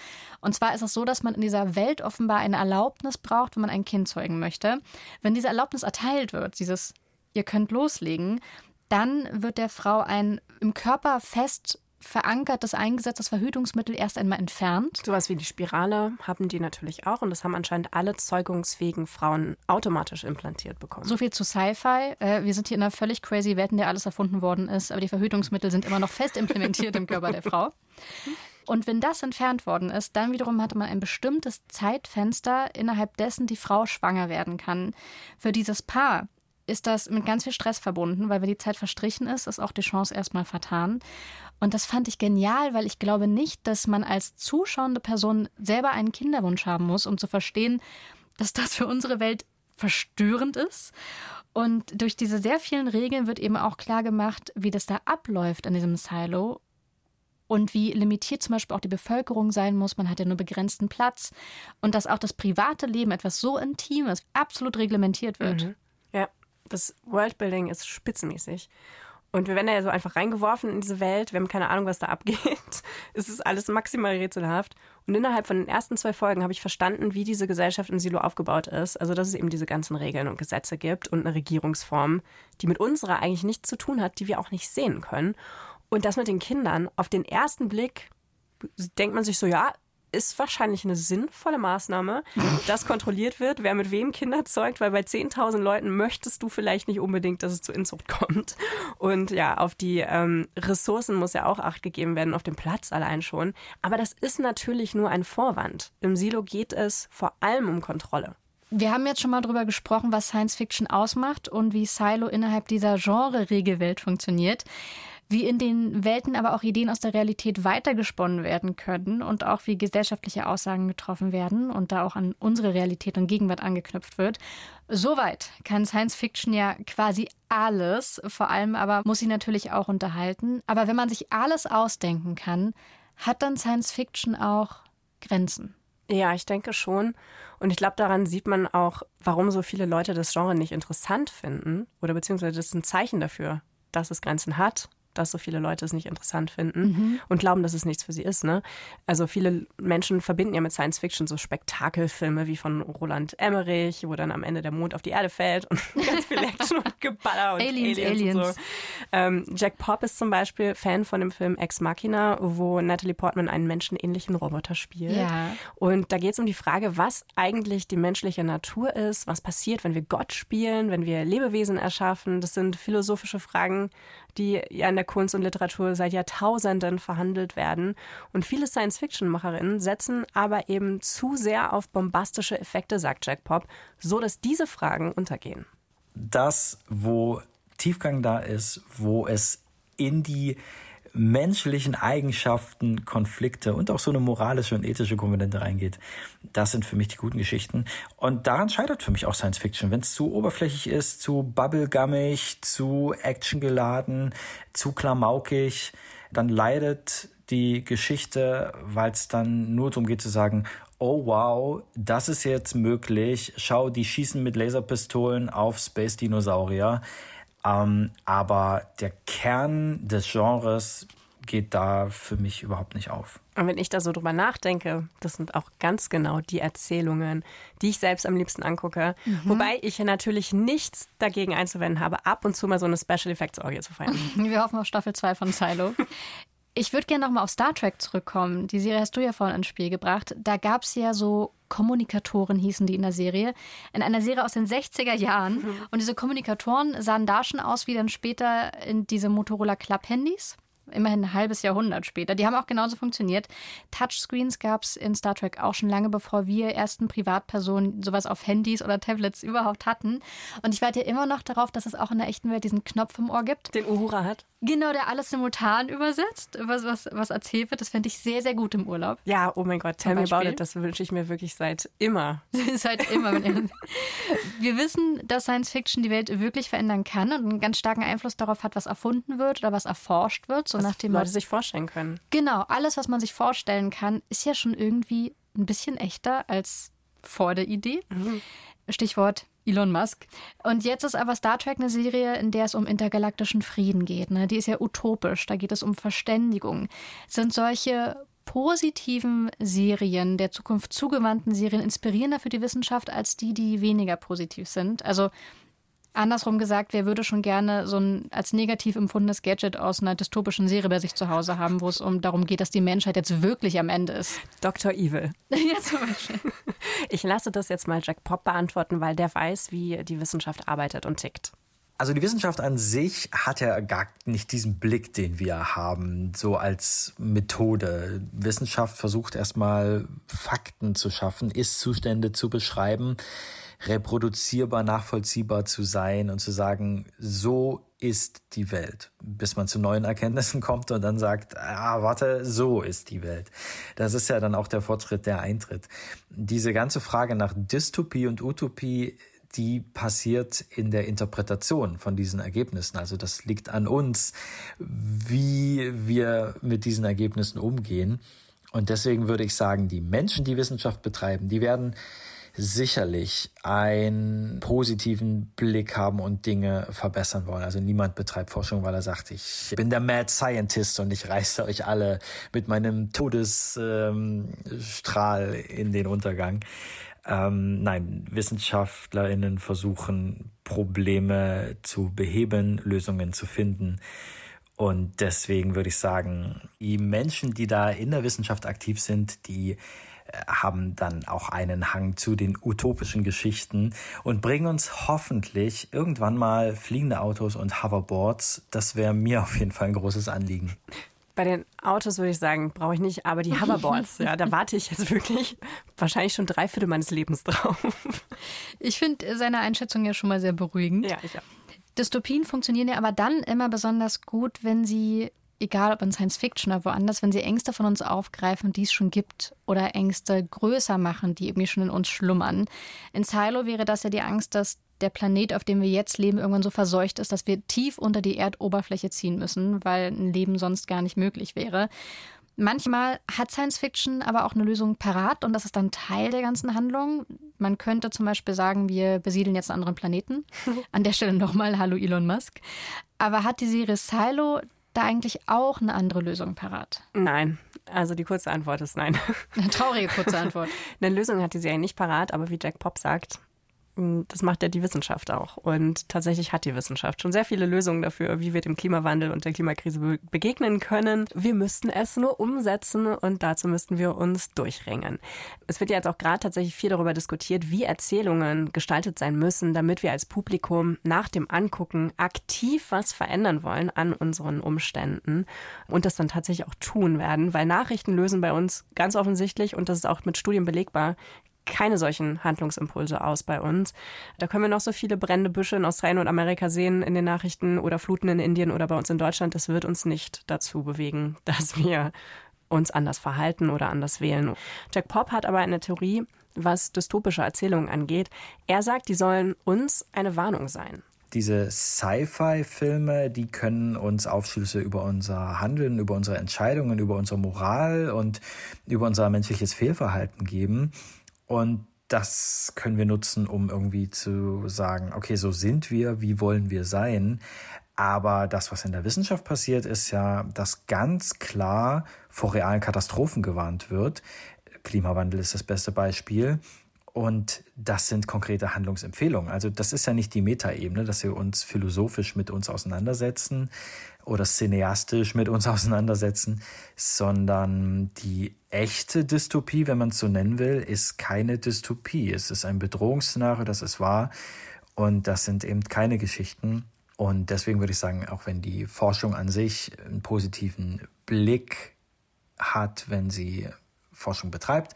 Und zwar ist es so, dass man in dieser Welt offenbar eine Erlaubnis braucht, wenn man ein Kind zeugen möchte. Wenn diese Erlaubnis erteilt wird, dieses ihr könnt loslegen, dann wird der Frau ein im Körper fest verankertes, eingesetztes Verhütungsmittel erst einmal entfernt. Sowas wie die Spirale haben die natürlich auch und das haben anscheinend alle zeugungsfähigen Frauen automatisch implantiert bekommen. So viel zu Sci-Fi. Äh, wir sind hier in einer völlig crazy Welt, in der alles erfunden worden ist, aber die Verhütungsmittel sind immer noch fest implementiert im Körper der Frau. Und wenn das entfernt worden ist, dann wiederum hatte man ein bestimmtes Zeitfenster, innerhalb dessen die Frau schwanger werden kann. Für dieses Paar ist das mit ganz viel Stress verbunden, weil wenn die Zeit verstrichen ist, ist auch die Chance erstmal vertan. Und das fand ich genial, weil ich glaube nicht, dass man als zuschauende Person selber einen Kinderwunsch haben muss, um zu verstehen, dass das für unsere Welt verstörend ist. Und durch diese sehr vielen Regeln wird eben auch klar gemacht, wie das da abläuft in diesem Silo und wie limitiert zum Beispiel auch die Bevölkerung sein muss. Man hat ja nur begrenzten Platz und dass auch das private Leben etwas so Intimes absolut reglementiert wird. Mhm. Das Worldbuilding ist spitzenmäßig. Und wir werden ja so einfach reingeworfen in diese Welt. Wir haben keine Ahnung, was da abgeht. es ist alles maximal rätselhaft. Und innerhalb von den ersten zwei Folgen habe ich verstanden, wie diese Gesellschaft in Silo aufgebaut ist. Also, dass es eben diese ganzen Regeln und Gesetze gibt und eine Regierungsform, die mit unserer eigentlich nichts zu tun hat, die wir auch nicht sehen können. Und das mit den Kindern, auf den ersten Blick denkt man sich so, ja, ist wahrscheinlich eine sinnvolle Maßnahme, dass kontrolliert wird, wer mit wem Kinder zeugt, weil bei 10.000 Leuten möchtest du vielleicht nicht unbedingt, dass es zu Inzucht kommt. Und ja, auf die ähm, Ressourcen muss ja auch Acht gegeben werden, auf dem Platz allein schon. Aber das ist natürlich nur ein Vorwand. Im Silo geht es vor allem um Kontrolle. Wir haben jetzt schon mal darüber gesprochen, was Science Fiction ausmacht und wie Silo innerhalb dieser Genre-Regelwelt funktioniert wie in den Welten aber auch Ideen aus der Realität weitergesponnen werden können und auch wie gesellschaftliche Aussagen getroffen werden und da auch an unsere Realität und Gegenwart angeknüpft wird. Soweit kann Science Fiction ja quasi alles, vor allem aber muss sie natürlich auch unterhalten. Aber wenn man sich alles ausdenken kann, hat dann Science Fiction auch Grenzen. Ja, ich denke schon. Und ich glaube, daran sieht man auch, warum so viele Leute das Genre nicht interessant finden. Oder beziehungsweise das ist ein Zeichen dafür, dass es Grenzen hat dass so viele Leute es nicht interessant finden mhm. und glauben, dass es nichts für sie ist. Ne? Also viele Menschen verbinden ja mit Science Fiction so Spektakelfilme wie von Roland Emmerich, wo dann am Ende der Mond auf die Erde fällt und ganz viel Action und Geballer und Aliens, Aliens, Aliens. und so. Ähm, Jack Pop ist zum Beispiel Fan von dem Film Ex Machina, wo Natalie Portman einen menschenähnlichen Roboter spielt. Ja. Und da geht es um die Frage, was eigentlich die menschliche Natur ist, was passiert, wenn wir Gott spielen, wenn wir Lebewesen erschaffen. Das sind philosophische Fragen, die ja in der Kunst und Literatur seit Jahrtausenden verhandelt werden. Und viele Science-Fiction-Macherinnen setzen aber eben zu sehr auf bombastische Effekte, sagt Jack Pop, so dass diese Fragen untergehen. Das, wo Tiefgang da ist, wo es in die menschlichen Eigenschaften, Konflikte und auch so eine moralische und ethische Komponente reingeht. Das sind für mich die guten Geschichten. Und daran scheitert für mich auch Science Fiction. Wenn es zu oberflächlich ist, zu bubblegummig, zu actiongeladen, zu klamaukig, dann leidet die Geschichte, weil es dann nur darum geht zu sagen, oh wow, das ist jetzt möglich. Schau, die schießen mit Laserpistolen auf Space-Dinosaurier. Ähm, aber der Kern des Genres geht da für mich überhaupt nicht auf. Und wenn ich da so drüber nachdenke, das sind auch ganz genau die Erzählungen, die ich selbst am liebsten angucke. Mhm. Wobei ich natürlich nichts dagegen einzuwenden habe, ab und zu mal so eine Special Effects Orgie zu feiern. Wir hoffen auf Staffel 2 von Silo. Ich würde gerne nochmal auf Star Trek zurückkommen. Die Serie hast du ja vorhin ins Spiel gebracht. Da gab es ja so Kommunikatoren, hießen die in der Serie. In einer Serie aus den 60er Jahren. Mhm. Und diese Kommunikatoren sahen da schon aus wie dann später in diese Motorola Club-Handys immerhin ein halbes Jahrhundert später. Die haben auch genauso funktioniert. Touchscreens gab es in Star Trek auch schon lange, bevor wir ersten Privatpersonen sowas auf Handys oder Tablets überhaupt hatten. Und ich warte ja immer noch darauf, dass es auch in der echten Welt diesen Knopf im Ohr gibt. Den Uhura hat. Genau, der alles simultan übersetzt, was, was, was erzählt wird. Das fände ich sehr, sehr gut im Urlaub. Ja, oh mein Gott, tell me about it. Das wünsche ich mir wirklich seit immer. seit immer. wir wissen, dass Science Fiction die Welt wirklich verändern kann und einen ganz starken Einfluss darauf hat, was erfunden wird oder was erforscht wird. So was nach dem Leute sich vorstellen können. Genau, alles, was man sich vorstellen kann, ist ja schon irgendwie ein bisschen echter als vor der Idee. Mhm. Stichwort Elon Musk. Und jetzt ist aber Star Trek eine Serie, in der es um intergalaktischen Frieden geht. Ne? Die ist ja utopisch, da geht es um Verständigung. Sind solche positiven Serien, der Zukunft zugewandten Serien inspirierender für die Wissenschaft als die, die weniger positiv sind? Also Andersrum gesagt, wer würde schon gerne so ein als negativ empfundenes Gadget aus einer dystopischen Serie bei sich zu Hause haben, wo es um darum geht, dass die Menschheit jetzt wirklich am Ende ist? Dr. Evil. ja, zum Beispiel. Ich lasse das jetzt mal Jack Pop beantworten, weil der weiß, wie die Wissenschaft arbeitet und tickt. Also die Wissenschaft an sich hat ja gar nicht diesen Blick, den wir haben, so als Methode. Wissenschaft versucht erstmal Fakten zu schaffen, Ist-Zustände zu beschreiben reproduzierbar, nachvollziehbar zu sein und zu sagen, so ist die Welt, bis man zu neuen Erkenntnissen kommt und dann sagt, ah, warte, so ist die Welt. Das ist ja dann auch der Fortschritt, der eintritt. Diese ganze Frage nach Dystopie und Utopie, die passiert in der Interpretation von diesen Ergebnissen. Also das liegt an uns, wie wir mit diesen Ergebnissen umgehen. Und deswegen würde ich sagen, die Menschen, die Wissenschaft betreiben, die werden sicherlich einen positiven Blick haben und Dinge verbessern wollen. Also niemand betreibt Forschung, weil er sagt, ich bin der Mad Scientist und ich reiße euch alle mit meinem Todesstrahl ähm, in den Untergang. Ähm, nein, WissenschaftlerInnen versuchen Probleme zu beheben, Lösungen zu finden Und deswegen würde ich sagen, die Menschen, die da in der Wissenschaft aktiv sind, die haben dann auch einen Hang zu den utopischen Geschichten und bringen uns hoffentlich irgendwann mal fliegende Autos und Hoverboards. Das wäre mir auf jeden Fall ein großes Anliegen. Bei den Autos würde ich sagen, brauche ich nicht, aber die Hoverboards, ja, da warte ich jetzt wirklich wahrscheinlich schon drei Viertel meines Lebens drauf. Ich finde seine Einschätzung ja schon mal sehr beruhigend. Ja, ich auch. Dystopien funktionieren ja aber dann immer besonders gut, wenn sie, egal ob in Science Fiction oder woanders, wenn sie Ängste von uns aufgreifen, die es schon gibt, oder Ängste größer machen, die irgendwie schon in uns schlummern. In Silo wäre das ja die Angst, dass der Planet, auf dem wir jetzt leben, irgendwann so verseucht ist, dass wir tief unter die Erdoberfläche ziehen müssen, weil ein Leben sonst gar nicht möglich wäre. Manchmal hat Science Fiction aber auch eine Lösung parat und das ist dann Teil der ganzen Handlung. Man könnte zum Beispiel sagen, wir besiedeln jetzt einen anderen Planeten. An der Stelle nochmal Hallo Elon Musk. Aber hat die Serie Silo da eigentlich auch eine andere Lösung parat? Nein. Also die kurze Antwort ist nein. Eine traurige kurze Antwort. eine Lösung hat die Serie nicht parat, aber wie Jack Pop sagt, das macht ja die Wissenschaft auch. Und tatsächlich hat die Wissenschaft schon sehr viele Lösungen dafür, wie wir dem Klimawandel und der Klimakrise begegnen können. Wir müssten es nur umsetzen und dazu müssten wir uns durchringen. Es wird ja jetzt auch gerade tatsächlich viel darüber diskutiert, wie Erzählungen gestaltet sein müssen, damit wir als Publikum nach dem Angucken aktiv was verändern wollen an unseren Umständen und das dann tatsächlich auch tun werden, weil Nachrichten lösen bei uns ganz offensichtlich, und das ist auch mit Studien belegbar, keine solchen Handlungsimpulse aus bei uns. Da können wir noch so viele brennende Büsche in Australien und Amerika sehen in den Nachrichten oder Fluten in Indien oder bei uns in Deutschland. Das wird uns nicht dazu bewegen, dass wir uns anders verhalten oder anders wählen. Jack Pop hat aber eine Theorie, was dystopische Erzählungen angeht. Er sagt, die sollen uns eine Warnung sein. Diese Sci-Fi-Filme, die können uns Aufschlüsse über unser Handeln, über unsere Entscheidungen, über unsere Moral und über unser menschliches Fehlverhalten geben. Und das können wir nutzen, um irgendwie zu sagen, okay, so sind wir, wie wollen wir sein. Aber das, was in der Wissenschaft passiert, ist ja, dass ganz klar vor realen Katastrophen gewarnt wird. Klimawandel ist das beste Beispiel. Und das sind konkrete Handlungsempfehlungen. Also das ist ja nicht die Metaebene, dass wir uns philosophisch mit uns auseinandersetzen oder cineastisch mit uns auseinandersetzen, sondern die echte Dystopie, wenn man es so nennen will, ist keine Dystopie. Es ist ein Bedrohungsszenario, das ist wahr. Und das sind eben keine Geschichten. Und deswegen würde ich sagen, auch wenn die Forschung an sich einen positiven Blick hat, wenn sie Forschung betreibt,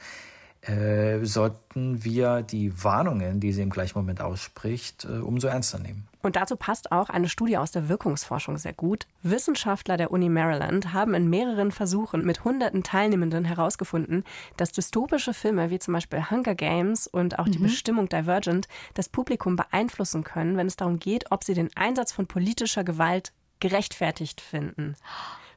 äh, sollten wir die Warnungen, die sie im gleichen Moment ausspricht, äh, umso ernster nehmen. Und dazu passt auch eine Studie aus der Wirkungsforschung sehr gut. Wissenschaftler der Uni Maryland haben in mehreren Versuchen mit hunderten Teilnehmenden herausgefunden, dass dystopische Filme wie zum Beispiel Hunger Games und auch die mhm. Bestimmung Divergent das Publikum beeinflussen können, wenn es darum geht, ob sie den Einsatz von politischer Gewalt gerechtfertigt finden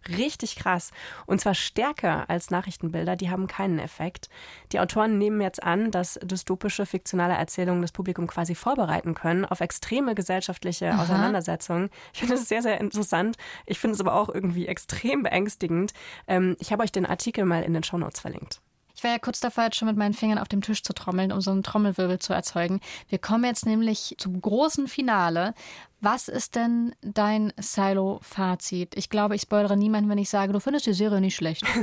richtig krass. Und zwar stärker als Nachrichtenbilder, die haben keinen Effekt. Die Autoren nehmen jetzt an, dass dystopische, fiktionale Erzählungen das Publikum quasi vorbereiten können auf extreme gesellschaftliche Aha. Auseinandersetzungen. Ich finde das sehr, sehr interessant. Ich finde es aber auch irgendwie extrem beängstigend. Ähm, ich habe euch den Artikel mal in den Shownotes verlinkt. Ich war ja kurz davor, jetzt schon mit meinen Fingern auf dem Tisch zu trommeln, um so einen Trommelwirbel zu erzeugen. Wir kommen jetzt nämlich zum großen Finale. Was ist denn dein Silo-Fazit? Ich glaube, ich spoilere niemanden, wenn ich sage, du findest die Serie nicht schlecht.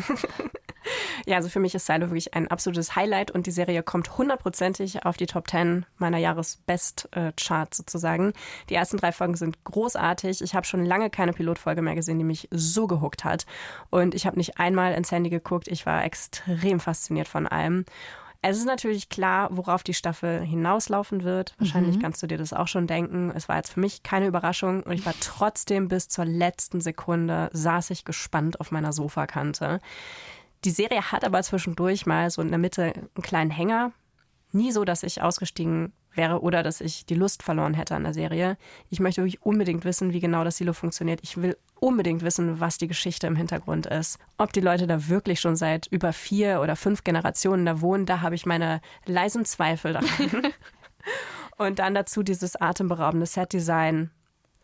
Ja, also für mich ist Silo wirklich ein absolutes Highlight und die Serie kommt hundertprozentig auf die Top 10 meiner Jahresbest-Charts sozusagen. Die ersten drei Folgen sind großartig. Ich habe schon lange keine Pilotfolge mehr gesehen, die mich so gehuckt hat. Und ich habe nicht einmal ins Handy geguckt. Ich war extrem fasziniert von allem. Es ist natürlich klar, worauf die Staffel hinauslaufen wird. Wahrscheinlich mhm. kannst du dir das auch schon denken. Es war jetzt für mich keine Überraschung und ich war trotzdem bis zur letzten Sekunde saß ich gespannt auf meiner Sofakante. Die Serie hat aber zwischendurch mal so in der Mitte einen kleinen Hänger. Nie so, dass ich ausgestiegen wäre oder dass ich die Lust verloren hätte an der Serie. Ich möchte wirklich unbedingt wissen, wie genau das Silo funktioniert. Ich will unbedingt wissen, was die Geschichte im Hintergrund ist. Ob die Leute da wirklich schon seit über vier oder fünf Generationen da wohnen, da habe ich meine leisen Zweifel daran. Und dann dazu dieses atemberaubende Setdesign.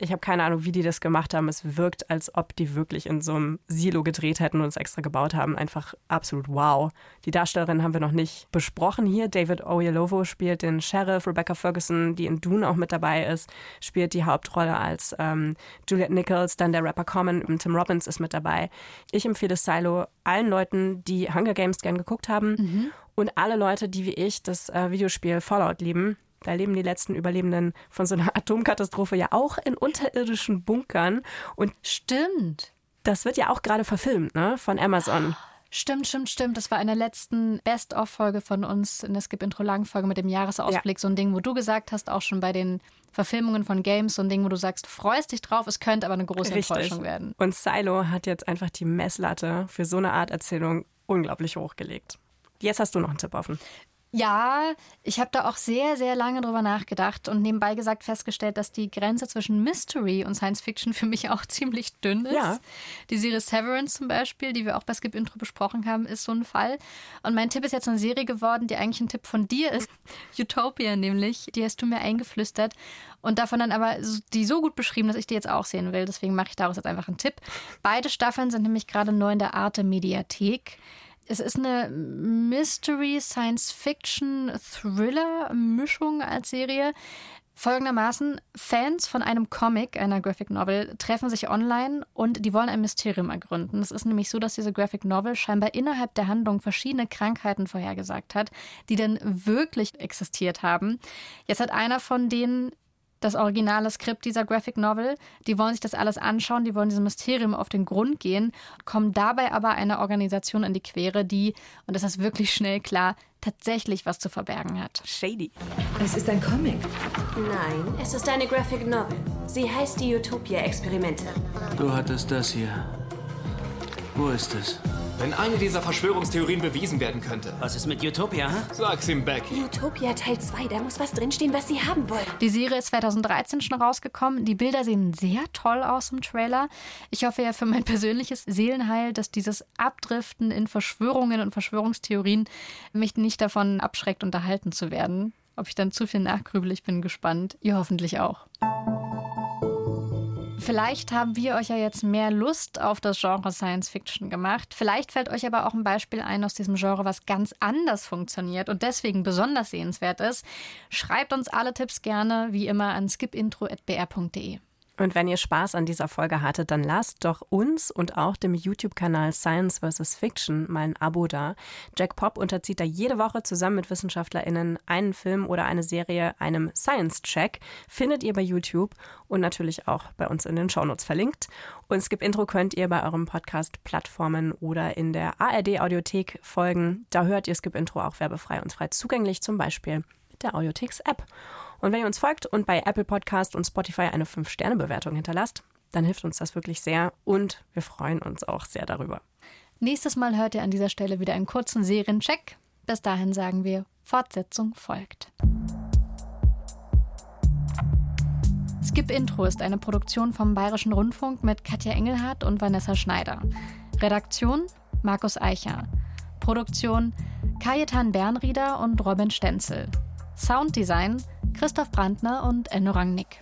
Ich habe keine Ahnung, wie die das gemacht haben. Es wirkt, als ob die wirklich in so einem Silo gedreht hätten und es extra gebaut haben. Einfach absolut wow. Die Darstellerin haben wir noch nicht besprochen hier. David Oyelowo spielt den Sheriff. Rebecca Ferguson, die in Dune auch mit dabei ist, spielt die Hauptrolle als ähm, Juliette Nichols. Dann der Rapper Common, Tim Robbins ist mit dabei. Ich empfehle Silo allen Leuten, die Hunger Games gern geguckt haben mhm. und alle Leute, die wie ich das äh, Videospiel Fallout lieben. Da leben die letzten Überlebenden von so einer Atomkatastrophe ja auch in unterirdischen Bunkern. Und stimmt. Das wird ja auch gerade verfilmt, ne? Von Amazon. Stimmt, stimmt, stimmt. Das war in der letzten Best-of-Folge von uns in der Skip-Intro-Lang-Folge mit dem Jahresausblick. Ja. So ein Ding, wo du gesagt hast, auch schon bei den Verfilmungen von Games, so ein Ding, wo du sagst, freust dich drauf, es könnte aber eine große Richtig. Enttäuschung werden. Und Silo hat jetzt einfach die Messlatte für so eine Art Erzählung unglaublich hochgelegt. Jetzt hast du noch einen Tipp offen. Ja, ich habe da auch sehr, sehr lange drüber nachgedacht und nebenbei gesagt festgestellt, dass die Grenze zwischen Mystery und Science Fiction für mich auch ziemlich dünn ist. Ja. Die Serie Severance zum Beispiel, die wir auch bei Skip Intro besprochen haben, ist so ein Fall. Und mein Tipp ist jetzt eine Serie geworden, die eigentlich ein Tipp von dir ist. Utopia nämlich, die hast du mir eingeflüstert und davon dann aber die so gut beschrieben, dass ich die jetzt auch sehen will. Deswegen mache ich daraus jetzt einfach einen Tipp. Beide Staffeln sind nämlich gerade neu in der Arte Mediathek. Es ist eine Mystery, Science Fiction, Thriller Mischung als Serie. Folgendermaßen, Fans von einem Comic, einer Graphic Novel, treffen sich online und die wollen ein Mysterium ergründen. Es ist nämlich so, dass diese Graphic Novel scheinbar innerhalb der Handlung verschiedene Krankheiten vorhergesagt hat, die dann wirklich existiert haben. Jetzt hat einer von denen das originale Skript dieser Graphic Novel. Die wollen sich das alles anschauen, die wollen diesem Mysterium auf den Grund gehen, kommen dabei aber einer Organisation in die Quere, die, und das ist wirklich schnell klar, tatsächlich was zu verbergen hat. Shady. Es ist ein Comic. Nein, es ist eine Graphic Novel. Sie heißt die Utopia-Experimente. Du hattest das hier. Wo ist es? Wenn eine dieser Verschwörungstheorien bewiesen werden könnte. Was ist mit Utopia? Sag's ihm, Becky. Utopia Teil 2, da muss was drinstehen, was Sie haben wollen. Die Serie ist 2013 schon rausgekommen. Die Bilder sehen sehr toll aus im Trailer. Ich hoffe ja für mein persönliches Seelenheil, dass dieses Abdriften in Verschwörungen und Verschwörungstheorien mich nicht davon abschreckt, unterhalten zu werden. Ob ich dann zu viel nachgrübel, ich bin gespannt. Ihr hoffentlich auch. Vielleicht haben wir euch ja jetzt mehr Lust auf das Genre Science Fiction gemacht. Vielleicht fällt euch aber auch ein Beispiel ein aus diesem Genre, was ganz anders funktioniert und deswegen besonders sehenswert ist. Schreibt uns alle Tipps gerne, wie immer, an skipintro.br.de. Und wenn ihr Spaß an dieser Folge hattet, dann lasst doch uns und auch dem YouTube-Kanal Science vs. Fiction mal ein Abo da. Jack Pop unterzieht da jede Woche zusammen mit WissenschaftlerInnen einen Film oder eine Serie einem Science-Check. Findet ihr bei YouTube und natürlich auch bei uns in den Shownotes verlinkt. Und Skip Intro könnt ihr bei eurem Podcast-Plattformen oder in der ARD-Audiothek folgen. Da hört ihr Skip Intro auch werbefrei und frei zugänglich, zum Beispiel mit der Audiotheks-App. Und wenn ihr uns folgt und bei Apple Podcast und Spotify eine 5-Sterne-Bewertung hinterlasst, dann hilft uns das wirklich sehr und wir freuen uns auch sehr darüber. Nächstes Mal hört ihr an dieser Stelle wieder einen kurzen Seriencheck. Bis dahin sagen wir, Fortsetzung folgt. Skip Intro ist eine Produktion vom Bayerischen Rundfunk mit Katja Engelhardt und Vanessa Schneider. Redaktion Markus Eicher. Produktion Kajetan Bernrieder und Robin Stenzel. Sounddesign Christoph Brandner und Enno Rangnick.